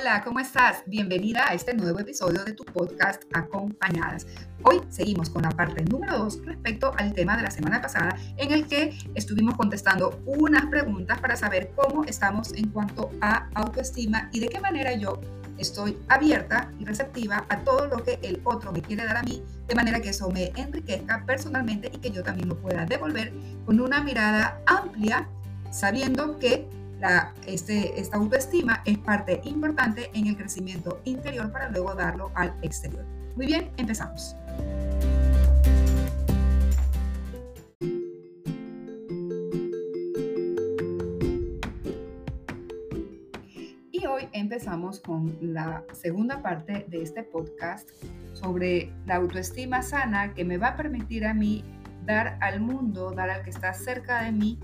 Hola, ¿cómo estás? Bienvenida a este nuevo episodio de tu podcast Acompañadas. Hoy seguimos con la parte número 2 respecto al tema de la semana pasada en el que estuvimos contestando unas preguntas para saber cómo estamos en cuanto a autoestima y de qué manera yo estoy abierta y receptiva a todo lo que el otro me quiere dar a mí, de manera que eso me enriquezca personalmente y que yo también lo pueda devolver con una mirada amplia, sabiendo que este, esta autoestima es parte importante en el crecimiento interior para luego darlo al exterior. Muy bien, empezamos. Y hoy empezamos con la segunda parte de este podcast sobre la autoestima sana que me va a permitir a mí dar al mundo, dar al que está cerca de mí,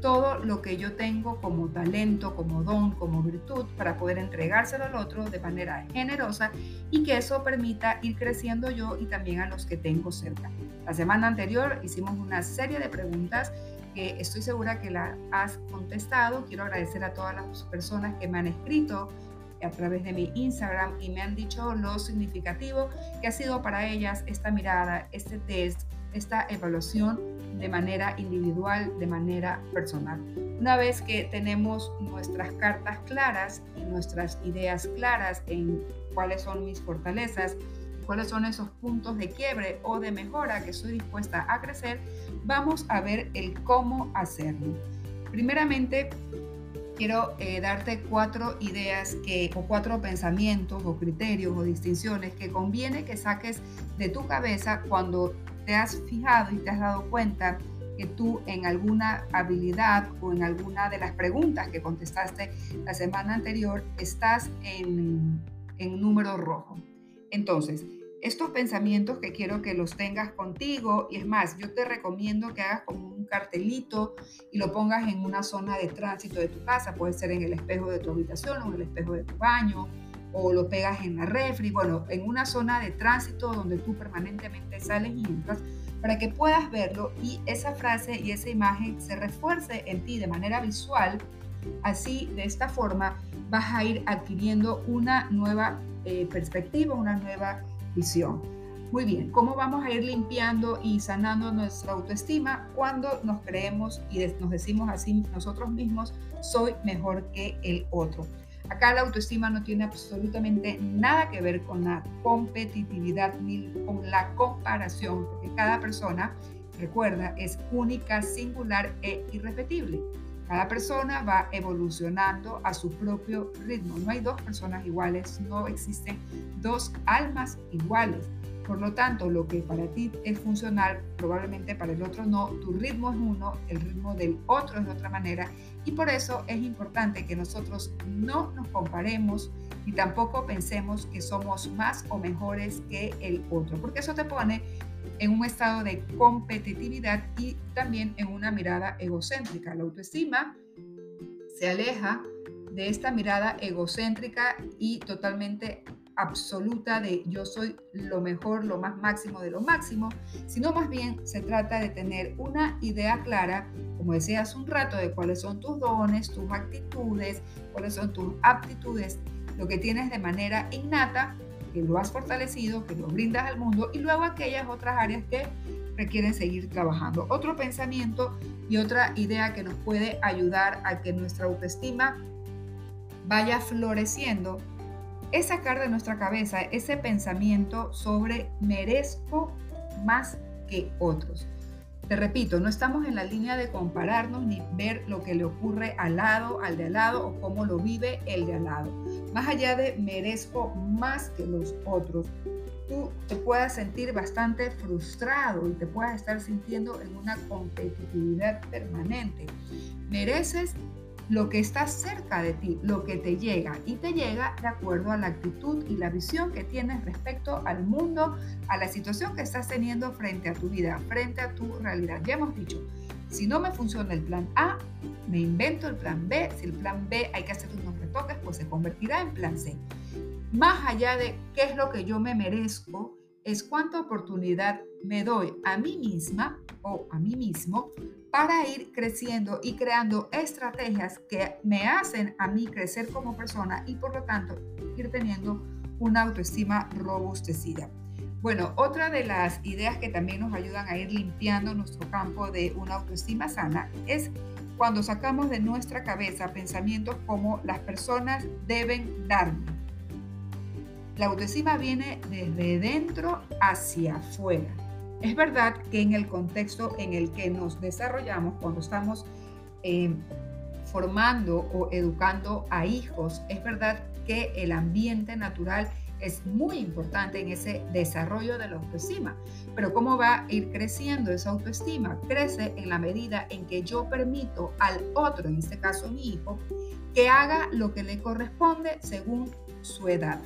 todo lo que yo tengo como talento, como don, como virtud, para poder entregárselo al otro de manera generosa y que eso permita ir creciendo yo y también a los que tengo cerca. La semana anterior hicimos una serie de preguntas que estoy segura que la has contestado. Quiero agradecer a todas las personas que me han escrito a través de mi Instagram y me han dicho lo significativo que ha sido para ellas esta mirada, este test, esta evaluación de manera individual, de manera personal. Una vez que tenemos nuestras cartas claras y nuestras ideas claras en cuáles son mis fortalezas, cuáles son esos puntos de quiebre o de mejora que estoy dispuesta a crecer, vamos a ver el cómo hacerlo. Primeramente, quiero eh, darte cuatro ideas que, o cuatro pensamientos o criterios o distinciones que conviene que saques de tu cabeza cuando te has fijado y te has dado cuenta que tú en alguna habilidad o en alguna de las preguntas que contestaste la semana anterior estás en, en número rojo. Entonces, estos pensamientos que quiero que los tengas contigo y es más, yo te recomiendo que hagas como un cartelito y lo pongas en una zona de tránsito de tu casa, puede ser en el espejo de tu habitación o en el espejo de tu baño o lo pegas en la refri, bueno, en una zona de tránsito donde tú permanentemente sales y entras para que puedas verlo y esa frase y esa imagen se refuerce en ti de manera visual. Así, de esta forma, vas a ir adquiriendo una nueva eh, perspectiva, una nueva visión. Muy bien, ¿cómo vamos a ir limpiando y sanando nuestra autoestima cuando nos creemos y nos decimos así nosotros mismos, soy mejor que el otro? Acá la autoestima no tiene absolutamente nada que ver con la competitividad ni con la comparación, porque cada persona, recuerda, es única, singular e irrepetible. Cada persona va evolucionando a su propio ritmo. No hay dos personas iguales, no existen dos almas iguales. Por lo tanto, lo que para ti es funcional, probablemente para el otro no. Tu ritmo es uno, el ritmo del otro es de otra manera. Y por eso es importante que nosotros no nos comparemos y tampoco pensemos que somos más o mejores que el otro, porque eso te pone en un estado de competitividad y también en una mirada egocéntrica. La autoestima se aleja de esta mirada egocéntrica y totalmente absoluta de yo soy lo mejor, lo más máximo de lo máximo, sino más bien se trata de tener una idea clara, como decía hace un rato, de cuáles son tus dones, tus actitudes, cuáles son tus aptitudes, lo que tienes de manera innata, que lo has fortalecido, que lo brindas al mundo, y luego aquellas otras áreas que requieren seguir trabajando. Otro pensamiento y otra idea que nos puede ayudar a que nuestra autoestima vaya floreciendo es sacar de nuestra cabeza ese pensamiento sobre merezco más que otros. Te repito, no estamos en la línea de compararnos ni ver lo que le ocurre al lado, al de al lado o cómo lo vive el de al lado. Más allá de merezco más que los otros, tú te puedas sentir bastante frustrado y te puedas estar sintiendo en una competitividad permanente. Mereces lo que está cerca de ti, lo que te llega y te llega de acuerdo a la actitud y la visión que tienes respecto al mundo, a la situación que estás teniendo frente a tu vida, frente a tu realidad. Ya hemos dicho, si no me funciona el plan A, me invento el plan B. Si el plan B hay que hacer unos retoques, pues se convertirá en plan C. Más allá de qué es lo que yo me merezco, es cuánta oportunidad me doy a mí misma o a mí mismo para ir creciendo y creando estrategias que me hacen a mí crecer como persona y por lo tanto ir teniendo una autoestima robustecida. Bueno, otra de las ideas que también nos ayudan a ir limpiando nuestro campo de una autoestima sana es cuando sacamos de nuestra cabeza pensamientos como las personas deben darme. La autoestima viene desde dentro hacia afuera. Es verdad que en el contexto en el que nos desarrollamos, cuando estamos eh, formando o educando a hijos, es verdad que el ambiente natural es muy importante en ese desarrollo de la autoestima. Pero ¿cómo va a ir creciendo esa autoestima? Crece en la medida en que yo permito al otro, en este caso mi hijo, que haga lo que le corresponde según su edad.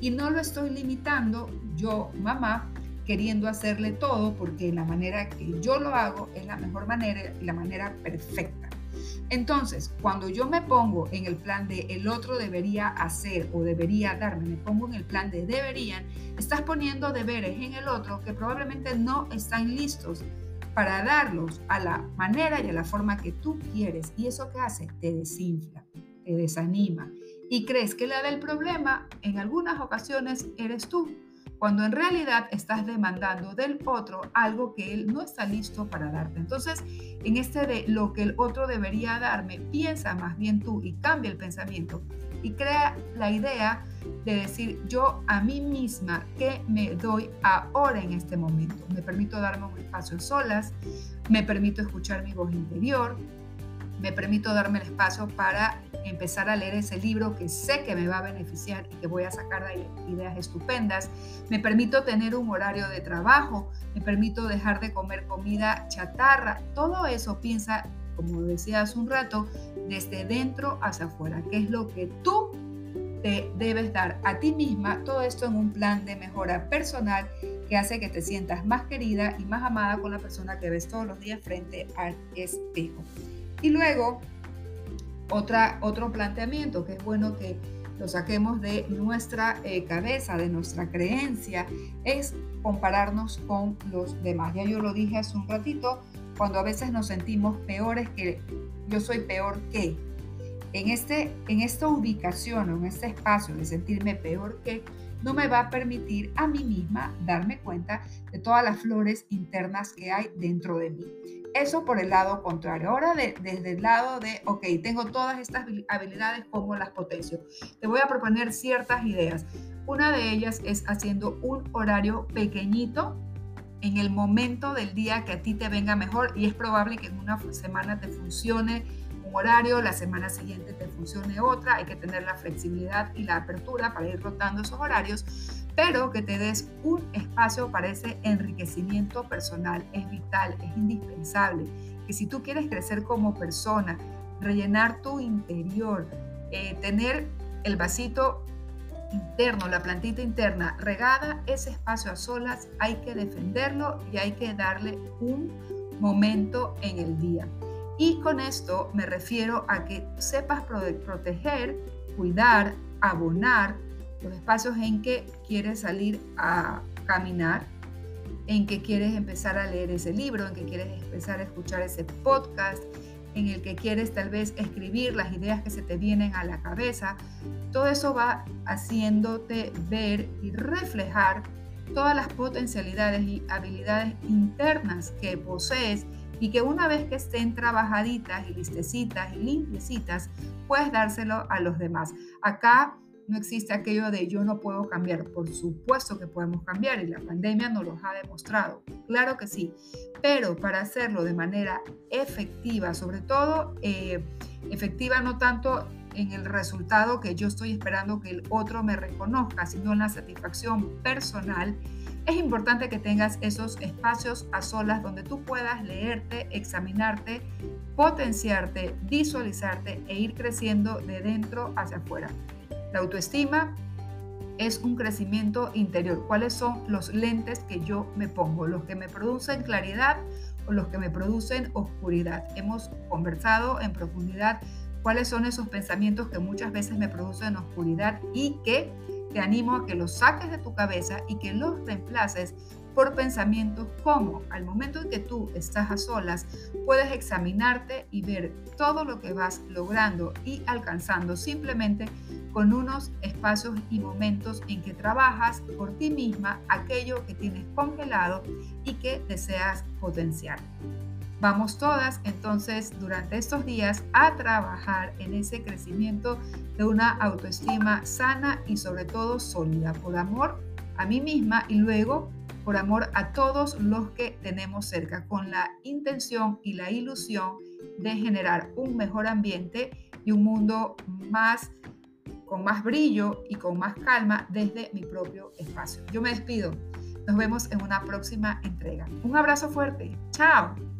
Y no lo estoy limitando yo, mamá, queriendo hacerle todo porque la manera que yo lo hago es la mejor manera y la manera perfecta. Entonces, cuando yo me pongo en el plan de el otro debería hacer o debería darme, me pongo en el plan de deberían, estás poniendo deberes en el otro que probablemente no están listos para darlos a la manera y a la forma que tú quieres. ¿Y eso qué hace? Te desinfla, te desanima. Y crees que la del problema en algunas ocasiones eres tú cuando en realidad estás demandando del otro algo que él no está listo para darte. Entonces, en este de lo que el otro debería darme, piensa más bien tú y cambia el pensamiento y crea la idea de decir yo a mí misma que me doy ahora en este momento. Me permito darme un espacio solas, me permito escuchar mi voz interior, me permito darme el espacio para empezar a leer ese libro que sé que me va a beneficiar y que voy a sacar de ideas estupendas. Me permito tener un horario de trabajo, me permito dejar de comer comida chatarra. Todo eso piensa, como decía hace un rato, desde dentro hacia afuera, que es lo que tú te debes dar a ti misma. Todo esto en un plan de mejora personal que hace que te sientas más querida y más amada con la persona que ves todos los días frente al espejo. Y luego, otra, otro planteamiento que es bueno que lo saquemos de nuestra eh, cabeza, de nuestra creencia, es compararnos con los demás. Ya yo lo dije hace un ratito, cuando a veces nos sentimos peores que yo soy peor que. En, este, en esta ubicación en este espacio de sentirme peor que, no me va a permitir a mí misma darme cuenta de todas las flores internas que hay dentro de mí. Eso por el lado contrario. Ahora desde el lado de, ok, tengo todas estas habilidades, ¿cómo las potencio? Te voy a proponer ciertas ideas. Una de ellas es haciendo un horario pequeñito en el momento del día que a ti te venga mejor y es probable que en una semana te funcione horario, la semana siguiente te funcione otra, hay que tener la flexibilidad y la apertura para ir rotando esos horarios, pero que te des un espacio para ese enriquecimiento personal. Es vital, es indispensable. Que si tú quieres crecer como persona, rellenar tu interior, eh, tener el vasito interno, la plantita interna regada, ese espacio a solas hay que defenderlo y hay que darle un momento en el día. Y con esto me refiero a que sepas proteger, cuidar, abonar los espacios en que quieres salir a caminar, en que quieres empezar a leer ese libro, en que quieres empezar a escuchar ese podcast, en el que quieres tal vez escribir las ideas que se te vienen a la cabeza. Todo eso va haciéndote ver y reflejar todas las potencialidades y habilidades internas que posees y que una vez que estén trabajaditas y listecitas y limpiecitas, puedes dárselo a los demás. Acá no existe aquello de yo no puedo cambiar. Por supuesto que podemos cambiar y la pandemia nos lo ha demostrado. Claro que sí. Pero para hacerlo de manera efectiva, sobre todo eh, efectiva no tanto en el resultado que yo estoy esperando que el otro me reconozca, sino en la satisfacción personal, es importante que tengas esos espacios a solas donde tú puedas leerte, examinarte, potenciarte, visualizarte e ir creciendo de dentro hacia afuera. La autoestima es un crecimiento interior. ¿Cuáles son los lentes que yo me pongo? ¿Los que me producen claridad o los que me producen oscuridad? Hemos conversado en profundidad cuáles son esos pensamientos que muchas veces me producen oscuridad y que te animo a que los saques de tu cabeza y que los reemplaces por pensamientos como al momento en que tú estás a solas, puedes examinarte y ver todo lo que vas logrando y alcanzando simplemente con unos espacios y momentos en que trabajas por ti misma aquello que tienes congelado y que deseas potenciar. Vamos todas entonces durante estos días a trabajar en ese crecimiento de una autoestima sana y sobre todo sólida por amor a mí misma y luego por amor a todos los que tenemos cerca, con la intención y la ilusión de generar un mejor ambiente y un mundo más con más brillo y con más calma desde mi propio espacio. Yo me despido. Nos vemos en una próxima entrega. Un abrazo fuerte. Chao.